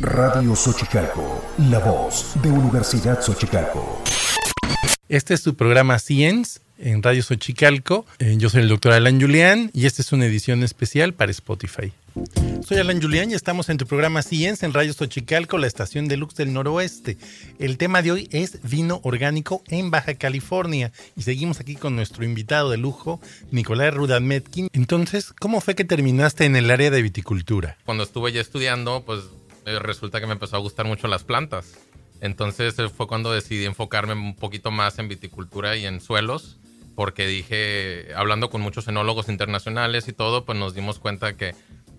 Radio Xochicalco, la voz de Universidad Xochicalco. Este es su programa Science en Radio Xochicalco. Eh, yo soy el doctor Alan Julián y esta es una edición especial para Spotify. Soy Alan Julián y estamos en tu programa Science en Radio Xochicalco, la estación de Lux del noroeste. El tema de hoy es vino orgánico en Baja California y seguimos aquí con nuestro invitado de lujo, Nicolás Rudametkin. Entonces, ¿cómo fue que terminaste en el área de viticultura? Cuando estuve ya estudiando, pues resulta que me empezó a gustar mucho las plantas. Entonces eh, fue cuando decidí enfocarme un poquito más en viticultura y en suelos, porque dije, hablando con muchos enólogos internacionales y todo, pues nos dimos cuenta que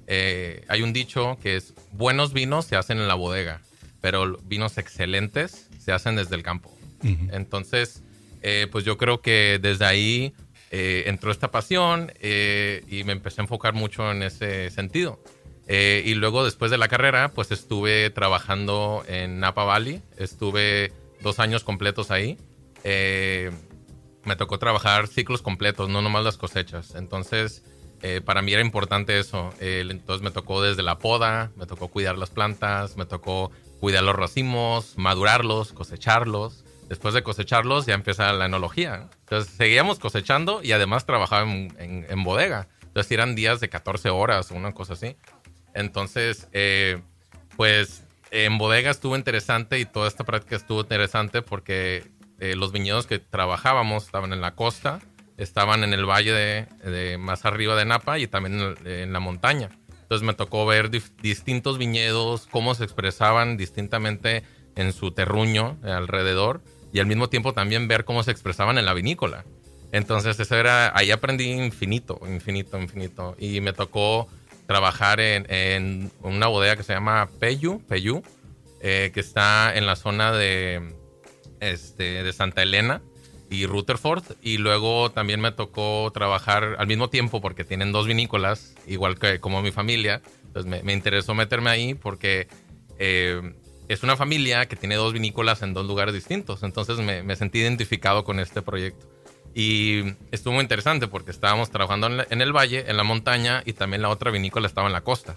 eh, hay un dicho que es, buenos vinos se hacen en la bodega, pero vinos excelentes se hacen desde el campo. Entonces, pues yo creo que desde ahí entró esta pasión y me empecé a enfocar mucho en ese sentido. Eh, y luego después de la carrera, pues estuve trabajando en Napa Valley. Estuve dos años completos ahí. Eh, me tocó trabajar ciclos completos, no nomás las cosechas. Entonces, eh, para mí era importante eso. entonces me tocó desde la poda, me tocó cuidar las plantas, me tocó cuidar los racimos, madurarlos, cosecharlos. Después de cosecharlos ya empieza la enología. Entonces seguíamos cosechando y además trabajaba en, en, en bodega. Entonces eran días de 14 horas o una cosa así. Entonces, eh, pues en bodega estuvo interesante y toda esta práctica estuvo interesante porque eh, los viñedos que trabajábamos estaban en la costa, estaban en el valle de, más arriba de Napa y también en, la montaña. Entonces me tocó ver distintos viñedos, cómo se expresaban distintamente en su terruño alrededor y al mismo tiempo también ver cómo se expresaban en la vinícola. Entonces eso era, ahí aprendí infinito, infinito, infinito. Y me tocó trabajar en, una bodega que se llama Peyu, Peyu eh, que está en la zona de, este, de Santa Elena y Rutherford. Y luego también me tocó trabajar al mismo tiempo porque tienen dos vinícolas, igual que como mi familia. Entonces me, interesó meterme ahí porque eh, es una familia que tiene dos vinícolas en dos lugares distintos. Entonces me, me sentí identificado con este proyecto. Y estuvo muy interesante porque estábamos trabajando en, el valle, en la montaña, y también la otra vinícola estaba en la costa.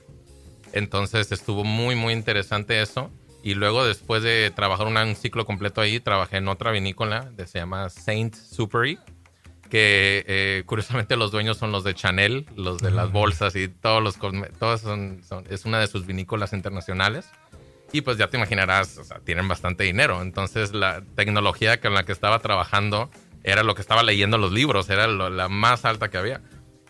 Entonces estuvo muy, muy interesante eso. Y luego, después de trabajar un ciclo completo ahí, trabajé en otra vinícola que se llama Saint Supery, que eh, curiosamente los dueños son los de Chanel, los de las bolsas y todos los todos son, es una de sus vinícolas internacionales. Y pues ya te imaginarás, o sea, tienen bastante dinero. Entonces la tecnología con la que estaba trabajando era lo que estaba leyendo los libros, era la más alta que había.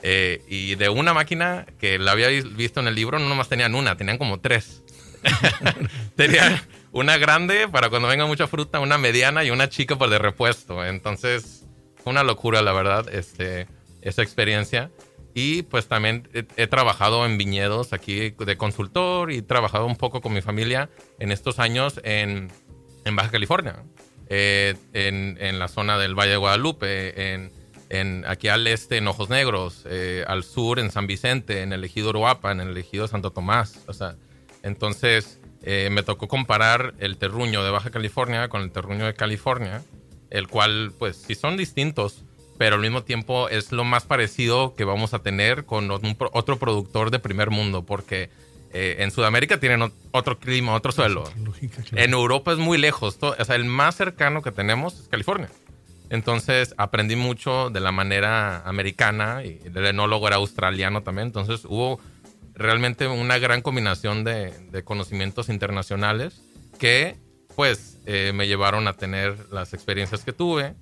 Eh, y de una máquina que la había visto en el libro, no nomás tenían una, tenían como tres. tenían una grande para cuando venga mucha fruta, una mediana y una chica por de repuesto. Entonces, una locura, la verdad, este, esa experiencia. Y pues también he, trabajado en viñedos aquí de consultor y he trabajado un poco con mi familia en estos años en, en Baja California. Eh, en, la zona del Valle de Guadalupe, en, aquí al este en Ojos Negros, eh, al sur en San Vicente, en el ejido Uruapa, en el ejido Santo Tomás. O sea, entonces eh, me tocó comparar el terruño de Baja California con el terruño de California, el cual, pues, sí son distintos, pero al mismo tiempo es lo más parecido que vamos a tener con otro productor de primer mundo, porque eh, en Sudamérica tienen otro clima, otro suelo. En Europa es muy lejos. o sea, el más cercano que tenemos es California. Entonces aprendí mucho de la manera americana y el enólogo era australiano también. Entonces hubo realmente una gran combinación de, conocimientos internacionales que pues eh, me llevaron a tener las experiencias que tuve.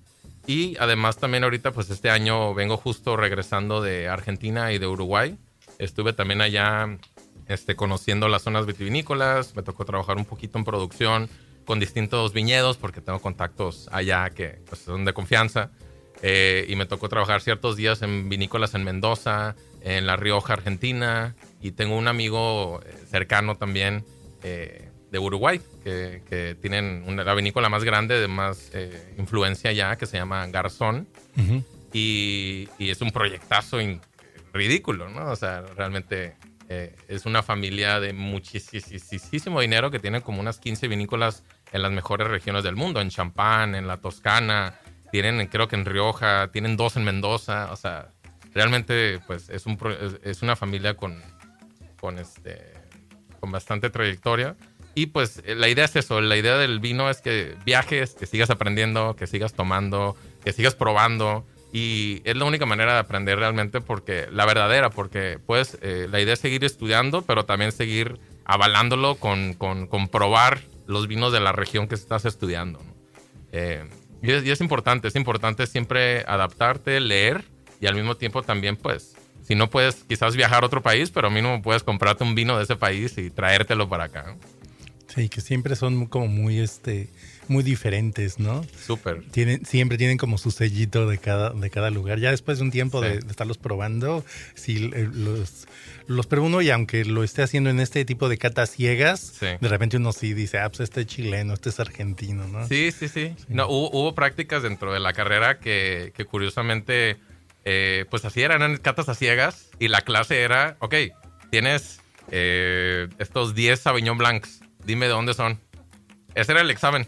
Y además también ahorita pues este año vengo justo regresando de Argentina y de Uruguay. Estuve también allá este, conociendo las zonas vitivinícolas, me tocó trabajar un poquito en producción con distintos viñedos porque tengo contactos allá que pues, son de confianza. Eh, y me tocó trabajar ciertos días en vinícolas en Mendoza, en La Rioja, Argentina. Y tengo un amigo eh, cercano también eh, de Uruguay, que, tienen una, la vinícola más grande, de más influencia allá, que se llama Garzón. y, y, es un proyectazo ridículo, ¿no? O sea, realmente eh, es una familia de muchísimo dinero que tiene como unas 15 vinícolas en las mejores regiones del mundo, en Champán, en la Toscana, tienen creo que en Rioja, tienen dos en Mendoza, o sea, realmente pues es, un, es una familia con, con, este, con bastante trayectoria. Y pues eh, la idea es eso, la idea del vino es que viajes, que sigas aprendiendo, que sigas tomando, que sigas probando. Y es la única manera de aprender realmente porque la verdadera, porque pues eh, la idea es seguir estudiando, pero también seguir avalándolo con, con, probar los vinos de la región que estás estudiando. Eh, y, es, y, es, importante, es importante siempre adaptarte, leer y al mismo tiempo también pues si no puedes quizás viajar a otro país, pero mínimo puedes comprarte un vino de ese país y traértelo para acá. Sí, que siempre son como muy este muy diferentes, ¿no? Súper. Tienen, siempre tienen como su sellito de cada, de cada lugar. Ya después de un tiempo sí. de, de, estarlos probando, si los, los prueba uno y aunque lo esté haciendo en este tipo de catas ciegas, sí. de repente uno sí dice, ah, pues este es chileno, este es argentino, ¿no? Sí, sí, sí. sí. No, hubo, hubo, prácticas dentro de la carrera que, que curiosamente, eh, pues así eran, eran catas a ciegas y la clase era, ok, tienes eh, estos 10 Sauvignon Blancs, dime de dónde son. Ese era el examen.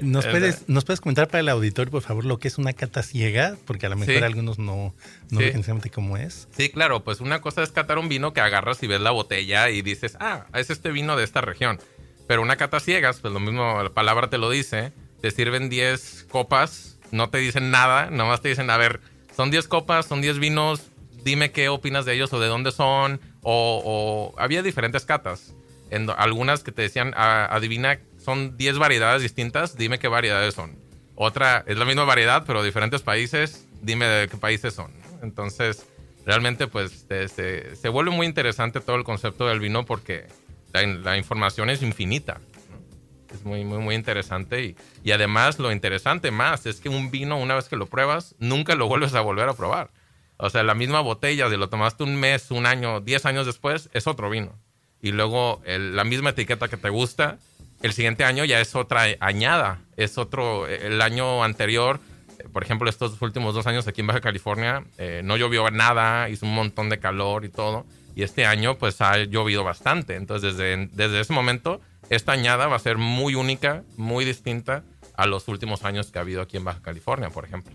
¿Nos puedes, ¿Nos puedes comentar para el auditorio, por favor, lo que es una cata ciega? Porque a lo mejor sí. algunos no, no sí. exactamente cómo es. Sí, claro, pues una cosa es catar un vino que agarras y ves la botella y dices, ah, es este vino de esta región. Pero una cata ciegas, pues lo mismo, la palabra te lo dice, te sirven 10 copas, no te dicen nada, nomás te dicen, a ver, son 10 copas, son 10 vinos, dime qué opinas de ellos o de dónde son, o, o había diferentes catas. En algunas que te decían, adivina son 10 variedades distintas, dime qué variedades son. Otra es la misma variedad, pero diferentes países, dime de qué países son. Entonces, realmente, pues se, se, se vuelve muy interesante todo el concepto del vino porque la, la información es infinita. Es muy, muy, muy interesante. Y, y además, lo interesante más es que un vino, una vez que lo pruebas, nunca lo vuelves a volver a probar. O sea, la misma botella, si lo tomaste un mes, un año, 10 años después, es otro vino. Y luego el, la misma etiqueta que te gusta, el siguiente año ya es otra añada, es otro, el año anterior, por ejemplo, estos últimos dos años aquí en Baja California, eh, no llovió nada, hizo un montón de calor y todo, y este año pues ha llovido bastante, entonces desde, desde ese momento, esta añada va a ser muy única, muy distinta a los últimos años que ha habido aquí en Baja California, por ejemplo.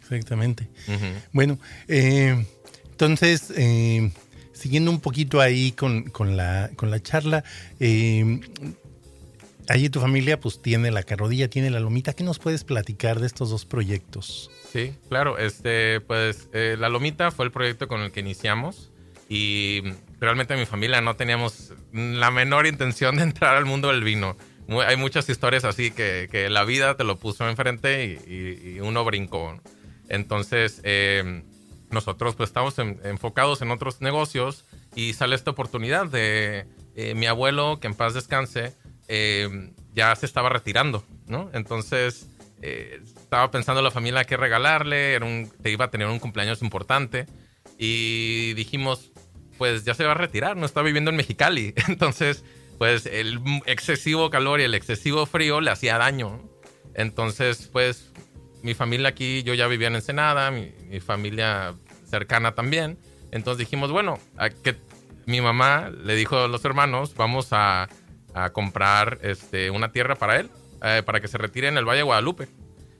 Exactamente. Uh -huh. Bueno, eh, entonces... Eh, siguiendo un poquito ahí con, con, la, con la charla, eh, Allí tu familia pues tiene la carrodilla, tiene la lomita. ¿Qué nos puedes platicar de estos dos proyectos? Sí, claro. Este, pues eh, la lomita fue el proyecto con el que iniciamos y realmente mi familia no teníamos la menor intención de entrar al mundo del vino. Hay muchas historias así que, que, la vida te lo puso enfrente y, y, uno brincó. Entonces eh, nosotros pues estamos en, enfocados en otros negocios y sale esta oportunidad de eh, mi abuelo, que en paz descanse, eh, ya se estaba retirando, ¿no? Entonces eh, estaba pensando la familia qué regalarle, era un, te iba a tener un cumpleaños importante y dijimos, pues ya se va a retirar, no está viviendo en Mexicali. Entonces, pues el excesivo calor y el excesivo frío le hacía daño. Entonces, pues mi familia aquí, yo ya vivía en Ensenada, mi, mi familia cercana también. Entonces dijimos, bueno, a que mi mamá le dijo a los hermanos, vamos a a comprar este, una tierra para él, eh, para que se retire en el Valle Guadalupe.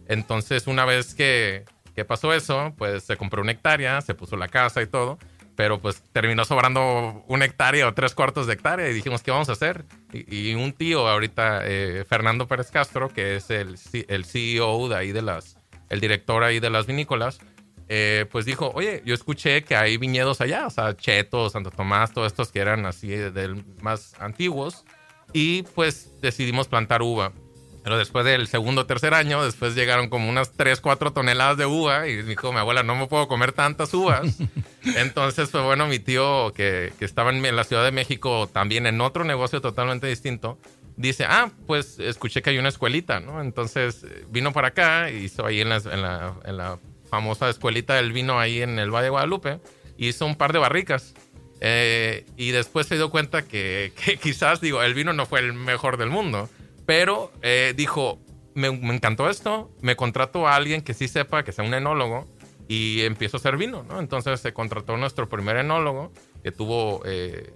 Entonces, una vez que, que, pasó eso, pues se compró una hectárea, se puso la casa y todo, pero pues terminó sobrando una hectárea o tres cuartos de hectárea y dijimos, ¿qué vamos a hacer? Y, un tío ahorita, eh, Fernando Pérez Castro, que es el, el CEO de ahí de las, el director ahí de las vinícolas, eh, pues dijo, oye, yo escuché que hay viñedos allá, o sea, Cheto, Santo Tomás, todos estos que eran así de, más antiguos y pues decidimos plantar uva. Pero después del segundo o tercer año, después llegaron como unas 3, 4 toneladas de uva y dijo mi abuela, no me puedo comer tantas uvas. Entonces, pues bueno, mi tío que, que estaba en la Ciudad de México también en otro negocio totalmente distinto, dice, ah, pues escuché que hay una escuelita, ¿no? Entonces vino para acá, hizo ahí en la, en la, en la famosa escuelita del vino ahí en el Valle de Guadalupe, hizo un par de barricas. Eh, y después se dio cuenta que, quizás, digo, el vino no fue el mejor del mundo, pero eh, dijo, me, encantó esto, me contrató a alguien que sí sepa, que sea un enólogo, y empiezo a hacer vino, ¿no? Entonces se contrató nuestro primer enólogo, que tuvo eh,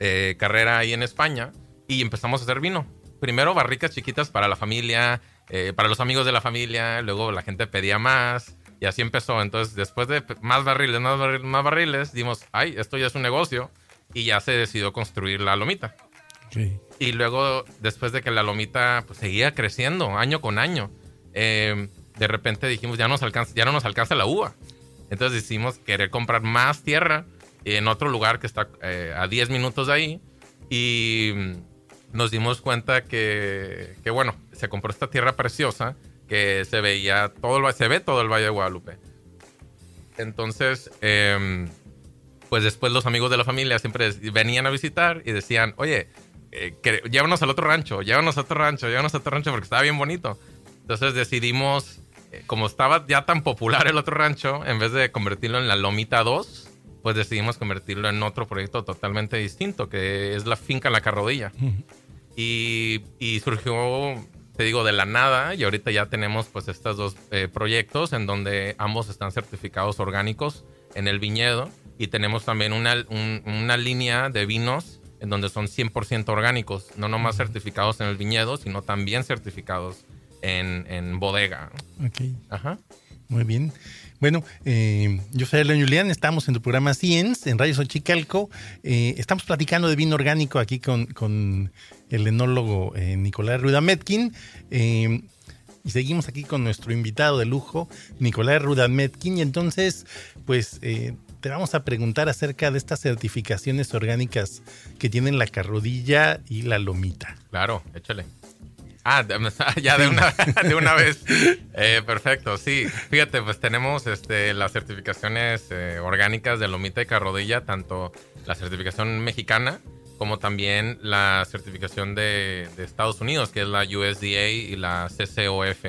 eh, carrera ahí en España, y empezamos a hacer vino. Primero barricas chiquitas para la familia, para los amigos de la familia, luego la gente pedía más, y así empezó. Entonces, después de más barriles, más barriles, más barriles, dimos, ay, esto ya es un negocio. y ya se decidió construir la lomita. Y luego, después de que la lomita pues, seguía creciendo año con año, eh, de repente dijimos, ya, nos alcanza, ya no nos alcanza la uva. Entonces decidimos querer comprar más tierra en otro lugar que está eh, a 10 minutos de ahí. Y nos dimos cuenta que, que, bueno, se compró esta tierra preciosa que se veía todo el, se ve todo el Valle de Guadalupe. Entonces, em, pues después los amigos de la familia siempre venían a visitar y decían, oye, eh, llévanos al otro rancho, llévanos a otro rancho, llévanos a otro rancho porque estaba bien bonito. Entonces decidimos, eh, como estaba ya tan popular el otro rancho, en vez de convertirlo en la Lomita 2, pues decidimos convertirlo en otro proyecto totalmente distinto, que es la finca La Carrodilla. y, y, surgió, te digo, de la nada, y ahorita ya tenemos pues estos dos eh, proyectos en donde ambos están certificados orgánicos en el viñedo, y tenemos también una, una línea de vinos en donde son 100% orgánicos, no nomás certificados en el viñedo, sino también certificados en, en bodega. Ok. Ajá. Muy bien. Bueno, eh, yo soy Alan Julián, estamos en tu programa Science, en Radio Xochicalco. Eh, estamos platicando de vino orgánico aquí con, con el enólogo eh, Nicolás Rudametkin. y seguimos aquí con nuestro invitado de lujo, Nicolás Rudametkin. Y entonces, pues te vamos a preguntar acerca de estas certificaciones orgánicas que tienen la carrodilla y la lomita. Claro, échale. Ah, ya de una, de una vez. Eh, perfecto, sí. Fíjate, pues tenemos este, las certificaciones eh, orgánicas de lomita y carrodilla, tanto la certificación mexicana como también la certificación de, de Estados Unidos, que es la USDA y la CCOF.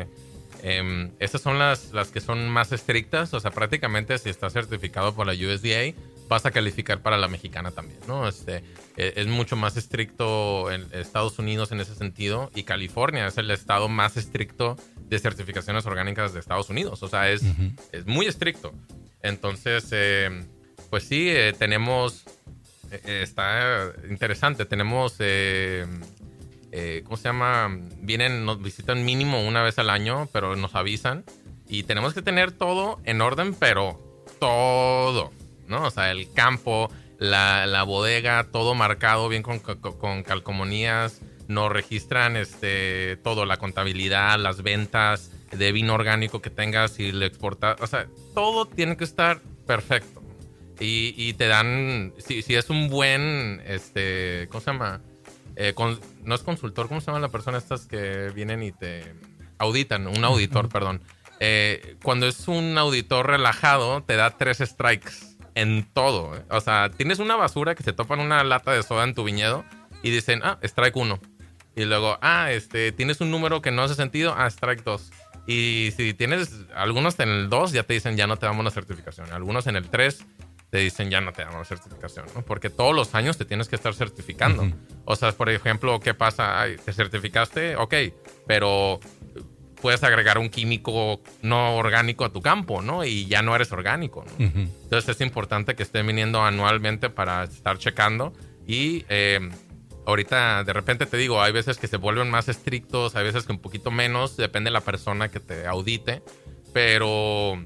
Eh, estas son las, las que son más estrictas, o sea, prácticamente si estás certificado por la USDA, vas a calificar para la mexicana también, ¿no? Este, e, es mucho más estricto en Estados Unidos en ese sentido y California es el estado más estricto de certificaciones orgánicas de Estados Unidos, o sea, es, es muy estricto. Entonces, eh, pues sí, eh, tenemos, está interesante, tenemos eh, ¿cómo se llama? Vienen, nos visitan mínimo una vez al año, pero nos avisan. Y tenemos que tener todo en orden, pero todo, ¿no? O sea, el campo, la, bodega, todo marcado bien con, con, calcomanías. Nos registran este, todo, la contabilidad, las ventas de vino orgánico que tengas y lo exportas. O sea, todo tiene que estar perfecto. Y, y te dan, si, si, es un buen, este, ¿cómo se llama? Eh, no es consultor, ¿cómo se llama la persona estas que vienen y te auditan? Un auditor, perdón. Eh, cuando es un auditor relajado, te da tres strikes en todo. ¿eh? O sea, tienes una basura que se topan una lata de soda en tu viñedo y dicen, ah, strike 1. Y luego, ah, este, tienes un número que no hace sentido, ah, strike 2. Y si tienes algunos en el 2, ya te dicen, ya no te damos la certificación. Algunos en el 3 te dicen ya no te damos certificación, ¿no? Porque todos los años te tienes que estar certificando. O sea, por ejemplo, ¿qué pasa? te certificaste, ok, pero puedes agregar un químico no orgánico a tu campo, ¿no? Y ya no eres orgánico, ¿no? Entonces es importante que estén viniendo anualmente para estar checando y... Eh, ahorita de repente te digo, hay veces que se vuelven más estrictos, hay veces que un poquito menos, depende de la persona que te audite, pero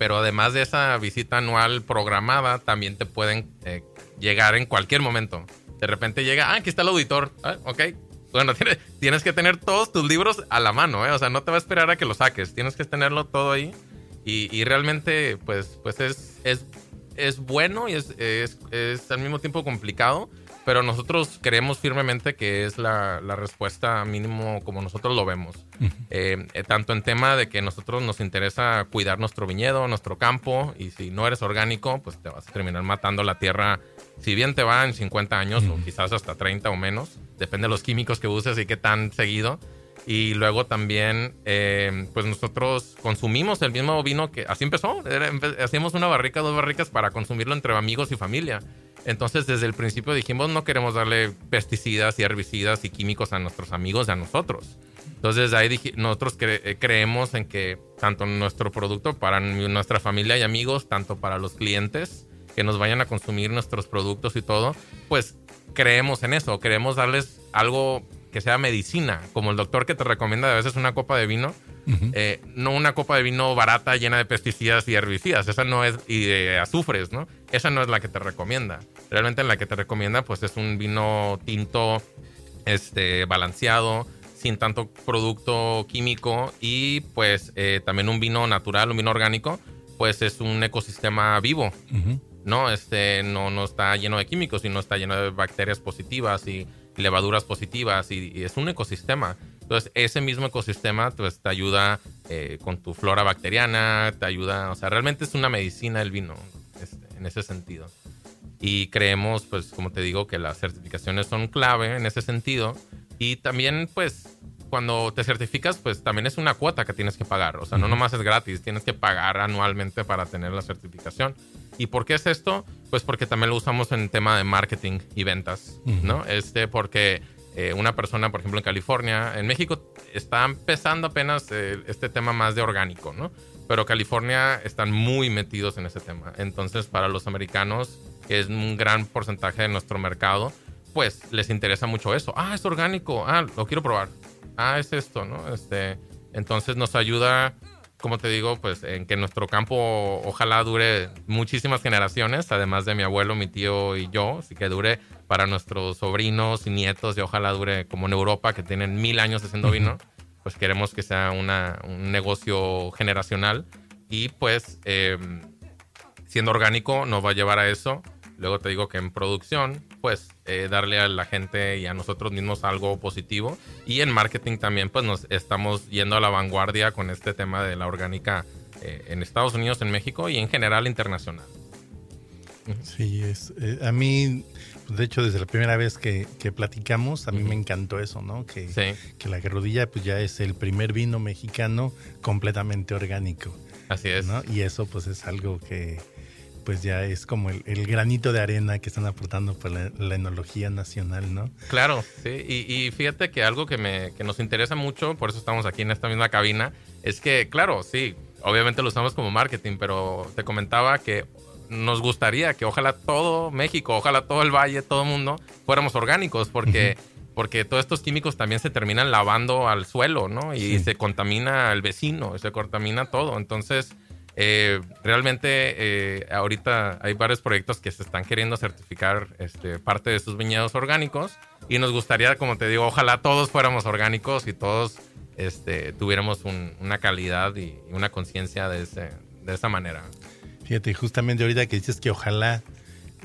pero además de esa visita anual programada, también te pueden eh, llegar en cualquier momento. De repente llega, ah, aquí está el auditor. Ah, ok. Bueno, tienes, que tener todos tus libros a la mano, ¿eh? O sea, no te va a esperar a que lo saques. Tienes que tenerlo todo ahí. Y, realmente, pues, pues es, es, es bueno y es, es, es al mismo tiempo complicado pero nosotros creemos firmemente que es la, respuesta mínimo como nosotros lo vemos. Eh, eh, tanto en tema de que nosotros nos interesa cuidar nuestro viñedo, nuestro campo, y si no eres orgánico, pues te vas a terminar matando la tierra, si bien te va en 50 años o quizás hasta 30 o menos, depende de los químicos que uses y qué tan seguido. Y luego también, eh, pues nosotros consumimos el mismo vino que así empezó. hacíamos una barrica, dos barricas para consumirlo entre amigos y familia. Entonces, desde el principio dijimos, no queremos darle pesticidas y herbicidas y químicos a nuestros amigos y a nosotros. Entonces, ahí nosotros eh, creemos en que tanto nuestro producto para nuestra familia y amigos, tanto para los clientes que nos vayan a consumir nuestros productos y todo, pues creemos en eso, queremos darles algo que sea medicina, como el doctor que te recomienda a veces una copa de vino, Eh, no una copa de vino barata llena de pesticidas y herbicidas, esa no es, y de azufres, ¿no? Esa no es la que te recomienda. Realmente la que te recomienda, pues es un vino tinto, este, balanceado, sin tanto producto químico y pues eh, también un vino natural, un vino orgánico, pues es un ecosistema vivo. No, este, no, no está lleno de químicos, sino está lleno de bacterias positivas y levaduras positivas y, es un ecosistema. Entonces, ese mismo ecosistema pues, te ayuda eh, con tu flora bacteriana, te ayuda, o sea, realmente es una medicina el vino este, en ese sentido. Y creemos, pues, como te digo, que las certificaciones son clave en ese sentido y también, pues, cuando te certificas, pues también es una cuota que tienes que pagar. O sea, no nomás es gratis, tienes que pagar anualmente para tener la certificación. ¿Y por qué es esto? Pues porque también lo usamos en tema de marketing y ventas, ¿no? Este, porque eh, una persona, por ejemplo, en California, en México está empezando apenas eh, este tema más de orgánico, ¿no? Pero California están muy metidos en ese tema. Entonces, para los americanos, que es un gran porcentaje de nuestro mercado, pues les interesa mucho eso. Ah, es orgánico. Ah, lo quiero probar. Ah, es esto, ¿no? Este, entonces nos ayuda, como te digo, pues en que nuestro campo ojalá dure muchísimas generaciones, además de mi abuelo, mi tío y yo, así que dure para nuestros sobrinos y nietos y ojalá dure como en Europa, que tienen mil años haciendo vino, pues queremos que sea una, un negocio generacional y pues em, siendo orgánico nos va a llevar a eso Luego te digo que en producción, pues eh, darle a la gente y a nosotros mismos algo positivo. Y en marketing también, pues nos estamos yendo a la vanguardia con este tema de la orgánica eh, en Estados Unidos, en México y en general internacional. Sí, es, eh, a mí, de hecho, desde la primera vez que, platicamos, a mí me encantó eso, ¿no? Que, que la Garrodilla pues ya es el primer vino mexicano completamente orgánico. Así es. Y eso pues es algo que, pues ya es como el, granito de arena que están aportando por la, enología nacional, ¿no? Claro, sí. Y, fíjate que algo que, me, que nos interesa mucho, por eso estamos aquí en esta misma cabina, es que, claro, sí, obviamente lo usamos como marketing, pero te comentaba que nos gustaría que ojalá todo México, ojalá todo el valle, todo el mundo fuéramos orgánicos, porque... porque todos estos químicos también se terminan lavando al suelo, ¿no? Y se contamina el vecino, se contamina todo. Entonces, eh, realmente eh, ahorita hay varios proyectos que se están queriendo certificar este, parte de sus viñedos orgánicos y nos gustaría, como te digo, ojalá todos fuéramos orgánicos y todos este, tuviéramos una calidad y una conciencia de, de esa manera. Fíjate, justamente ahorita que dices que ojalá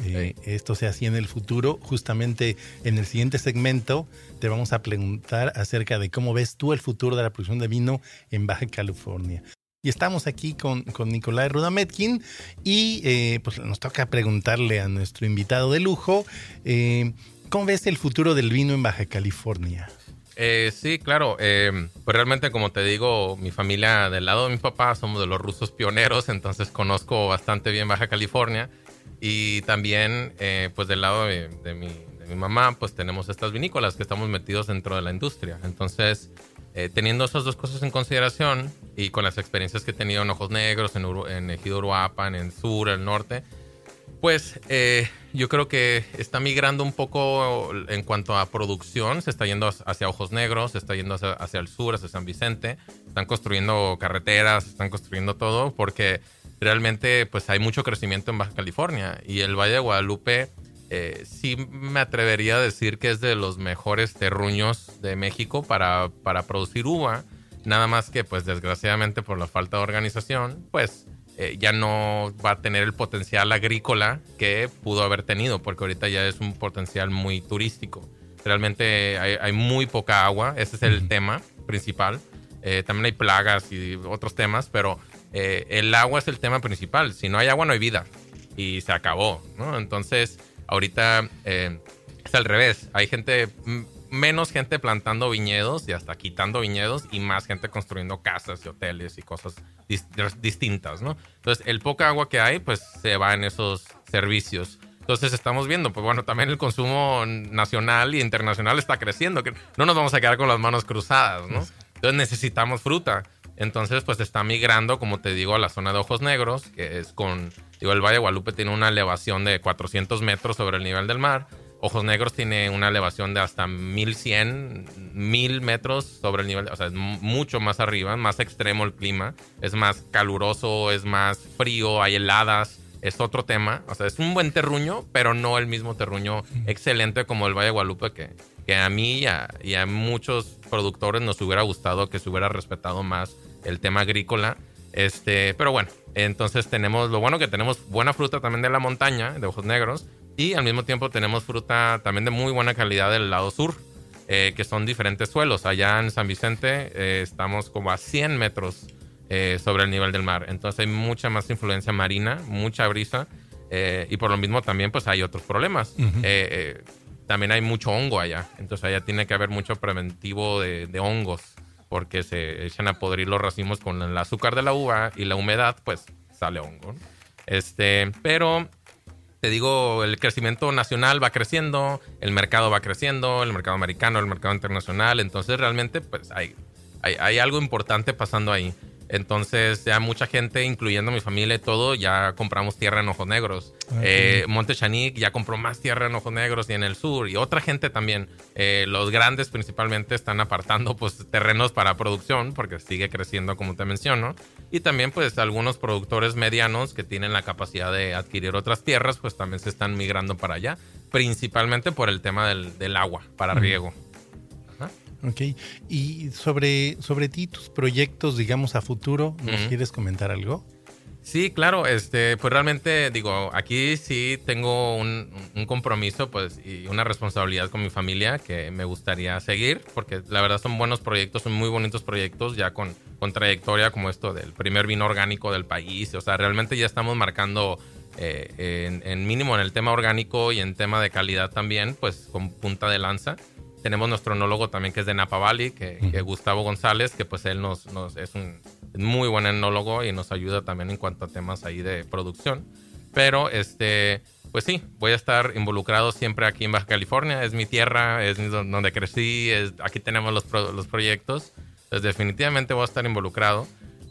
eh, esto sea así en el futuro, justamente en el siguiente segmento te vamos a preguntar acerca de cómo ves tú el futuro de la producción de vino en Baja California. Y estamos aquí con, con Nicolai Rudametkin y eh, pues nos toca preguntarle a nuestro invitado de lujo, eh, ¿cómo ves el futuro del vino en Baja California? Eh, sí, claro. pues realmente, como te digo, mi familia del lado de mi papá somos de los rusos pioneros, entonces conozco bastante bien Baja California. Y también, pues del lado de, mi, de, mi, mamá, pues tenemos estas vinícolas que estamos metidos dentro de la industria. Entonces, eh, teniendo esas dos cosas en consideración y con las experiencias que he tenido en Ojos Negros, en, en Ejido Uruapan, en sur, el norte, pues eh, yo creo que está migrando un poco en cuanto a producción, se está yendo hacia Ojos Negros, se está yendo hacia, el sur, hacia San Vicente, están construyendo carreteras, están construyendo todo porque realmente pues hay mucho crecimiento en Baja California. Y el Valle de Guadalupe eh, sí me atrevería a decir que es de los mejores terruños de México para, para producir uva. Nada más que, pues desgraciadamente por la falta de organización, pues eh, ya no va a tener el potencial agrícola que pudo haber tenido, porque ahorita ya es un potencial muy turístico. Realmente hay, muy poca agua, ese es el tema principal. Eh, también hay plagas y otros temas, pero el agua es el tema principal. Si no hay agua, no hay vida. Y se acabó, ¿no? Entonces, Ahorita eh, es al revés. Hay gente, menos gente plantando viñedos y hasta quitando viñedos y más gente construyendo casas y hoteles y cosas distintas, ¿no? Entonces, el poca agua que hay, pues se va en esos servicios. Entonces estamos viendo, pues bueno, también el consumo nacional y internacional está creciendo. No nos vamos a quedar con las manos cruzadas, ¿no? Entonces necesitamos fruta. Entonces, pues está migrando, como te digo, a la zona de Ojos Negros, que es con Digo, el Valle de Guadalupe tiene una elevación de 400 metros sobre el nivel del mar. Ojos Negros tiene una elevación de hasta 1100, 1000 metros sobre el nivel, o sea, es mucho más arriba, más extremo el clima, es más caluroso, es más frío, hay heladas, es otro tema, o sea, es un buen terruño, pero no el mismo terruño excelente como el Valle de Guadalupe que, que a mí y a, y a muchos productores nos hubiera gustado que se hubiera respetado más el tema agrícola. Este, pero bueno, entonces tenemos, lo bueno que tenemos buena fruta también de la montaña, de ojos negros, y al mismo tiempo tenemos fruta también de muy buena calidad del lado sur, eh, que son diferentes suelos. Allá en San Vicente eh, estamos como a 100 metros eh, sobre el nivel del mar. Entonces hay mucha más influencia marina, mucha brisa. y por lo mismo también pues hay otros problemas. también hay mucho hongo allá. Entonces allá tiene que haber mucho preventivo de, de hongos porque se echan a podrir los racimos con el azúcar de la uva y la humedad, pues sale hongo. Este, pero te digo, el crecimiento nacional va creciendo, el mercado va creciendo, el mercado americano, el mercado internacional, entonces realmente pues hay, hay, hay algo importante pasando ahí. Entonces ya mucha gente, incluyendo mi familia y todo, ya compramos tierra en Ojos Negros. Ah, eh, Monte Chanic ya compró más tierra en Ojos Negros y en el sur. Y otra gente también. Eh, los grandes principalmente están apartando pues terrenos para producción porque sigue creciendo como te menciono. Y también pues algunos productores medianos que tienen la capacidad de adquirir otras tierras pues también se están migrando para allá. Principalmente por el tema del, agua para riego. Ok. Y sobre, sobre ti, tus proyectos, digamos, a futuro, ¿nos quieres comentar algo? Sí, claro, este, pues realmente digo, aquí sí tengo un, compromiso pues y una responsabilidad con mi familia que me gustaría seguir, porque la verdad son buenos proyectos, son muy bonitos proyectos ya con, con trayectoria como esto del primer vino orgánico del país, o sea, realmente ya estamos marcando eh, en, mínimo en el tema orgánico y en tema de calidad también, pues con punta de lanza tenemos nuestro enólogo también que es de Napa Valley, que, Gustavo González, que pues él nos, es un muy buen enólogo y nos ayuda también en cuanto a temas ahí de producción. Pero este, pues sí, voy a estar involucrado siempre aquí en Baja California, es mi tierra, es donde crecí, es, aquí tenemos los, los proyectos, entonces definitivamente voy a estar involucrado.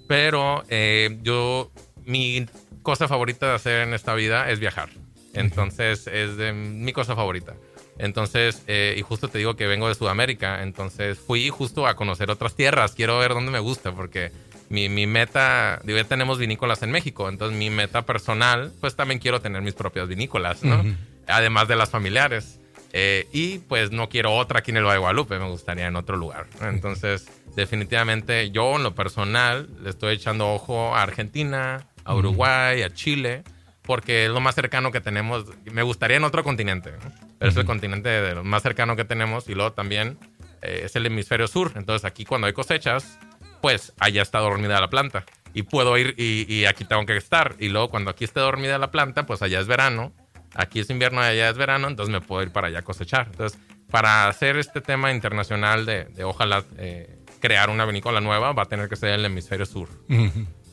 Pero eh, yo, mi cosa favorita de hacer en esta vida es viajar. Entonces es de, mi cosa favorita. Entonces, eh, y justo te digo que vengo de Sudamérica, entonces fui justo a conocer otras tierras, quiero ver dónde me gusta, porque mi, mi meta, digo, ya tenemos vinícolas en México, entonces mi meta personal, pues también quiero tener mis propias vinícolas, ¿no? Además de las familiares. Eh, y pues no quiero otra aquí en el Valle de Guadalupe, me gustaría en otro lugar. Entonces, definitivamente yo en lo personal le estoy echando ojo a Argentina, a Uruguay, a Chile, porque es lo más cercano que tenemos. Me gustaría en otro continente, pero es el continente de más cercano que tenemos y luego también eh, es el hemisferio sur. Entonces aquí cuando hay cosechas, pues allá está dormida la planta y puedo ir y, aquí tengo que estar. Y luego cuando aquí esté dormida la planta, pues allá es verano. Aquí es invierno y allá es verano, entonces me puedo ir para allá a cosechar. Entonces, para hacer este tema internacional de, ojalá eh, crear una vinícola nueva, va a tener que ser el hemisferio sur.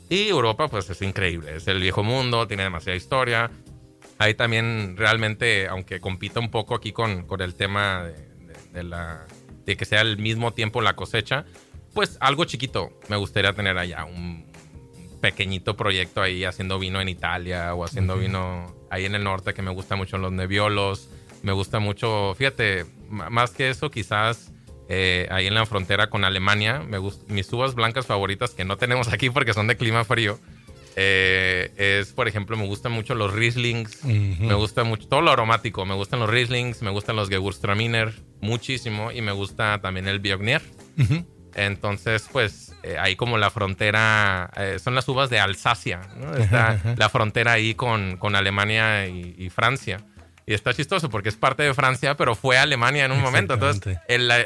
Y Europa, pues es increíble. Es el viejo mundo, tiene demasiada historia. Ahí también realmente, aunque compita un poco aquí con, con el tema de, la, de que sea al mismo tiempo la cosecha, pues algo chiquito me gustaría tener allá. Un pequeñito proyecto ahí haciendo vino en Italia o haciendo vino ahí en el norte que me gusta mucho los nebiolos. Me gusta mucho, fíjate, más que eso quizás eh, ahí en la frontera con Alemania. Me mis uvas blancas favoritas que no tenemos aquí porque son de clima frío. Eh, es, por ejemplo, me gustan mucho los Rieslings. Me gusta mucho todo lo aromático. Me gustan los Rieslings, me gustan los Gewürztraminer muchísimo y me gusta también el Biognier. Entonces, pues eh, ahí como la frontera, son las uvas de Alsacia, Está la frontera ahí con, con Alemania y Francia. Y está chistoso porque es parte de Francia, pero fue Alemania en un momento. Entonces,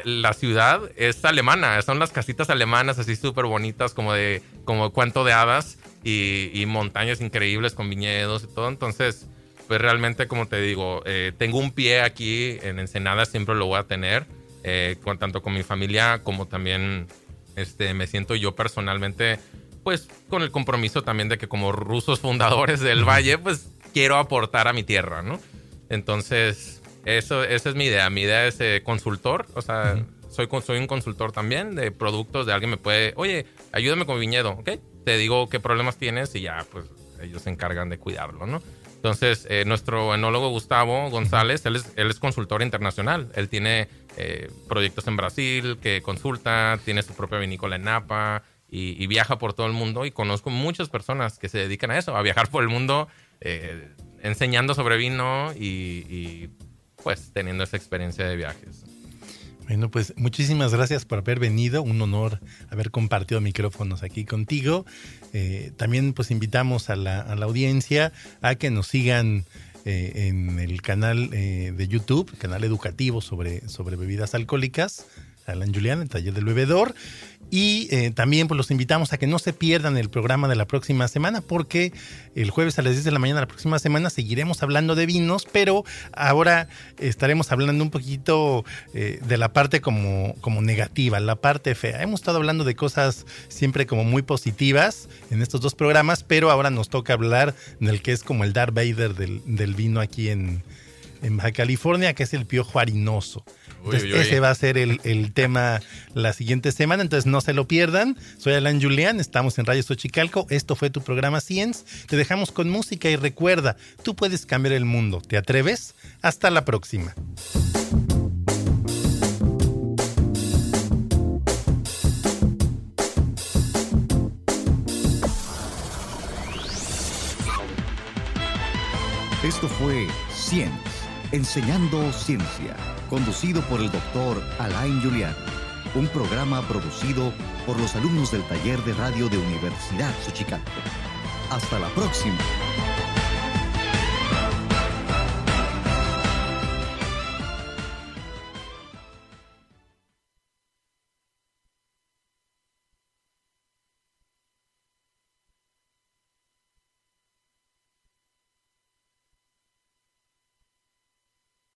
la, ciudad es alemana. Son las casitas alemanas así súper bonitas, como de como cuento de hadas y, montañas increíbles con viñedos y todo. Entonces, pues realmente, como te digo, eh, tengo un pie aquí en Ensenada, siempre lo voy a tener, eh, con, tanto con mi familia como también este, me siento yo personalmente, pues con el compromiso también de que como rusos fundadores del valle, pues quiero aportar a mi tierra, ¿no? Entonces, eso, esa es mi idea. Mi idea es eh, consultor, o sea, soy, soy un consultor también de productos, de alguien me puede, oye, ayúdame con viñedo, ¿ok? Te digo qué problemas tienes y ya, pues ellos se encargan de cuidarlo, ¿no? Entonces, eh, nuestro enólogo Gustavo González, él es, él es consultor internacional. Él tiene eh, proyectos en Brasil que consulta, tiene su propia vinícola en Napa y, viaja por todo el mundo. Y conozco muchas personas que se dedican a eso, a viajar por el mundo eh, enseñando sobre vino y, y pues teniendo esa experiencia de viajes. Bueno, pues muchísimas gracias por haber venido. Un honor haber compartido micrófonos aquí contigo. Eh, también pues invitamos a la, audiencia a que nos sigan eh, en el canal eh, de YouTube, canal educativo sobre, sobre bebidas alcohólicas. Alan Julián, el taller del bebedor. Y eh, también pues, los invitamos a que no se pierdan el programa de la próxima semana, porque el jueves a las 10 de la mañana de la próxima semana seguiremos hablando de vinos, pero ahora estaremos hablando un poquito eh, de la parte como, como negativa, la parte fea. Hemos estado hablando de cosas siempre como muy positivas en estos dos programas, pero ahora nos toca hablar del que es como el Darth Vader del, del vino aquí en, en Baja California, que es el piojo harinoso. Entonces, ese va a ser el, tema la siguiente semana, entonces no se lo pierdan. Soy Alan Julián, estamos en Radio Xochicalco. Esto fue tu programa Science. Te dejamos con música y recuerda, tú puedes cambiar el mundo. ¿Te atreves? Hasta la próxima. Esto fue Science, enseñando ciencia conducido por el doctor Alain Julián. Un programa producido por los alumnos del taller de radio de Universidad Xochicalco. Hasta la próxima.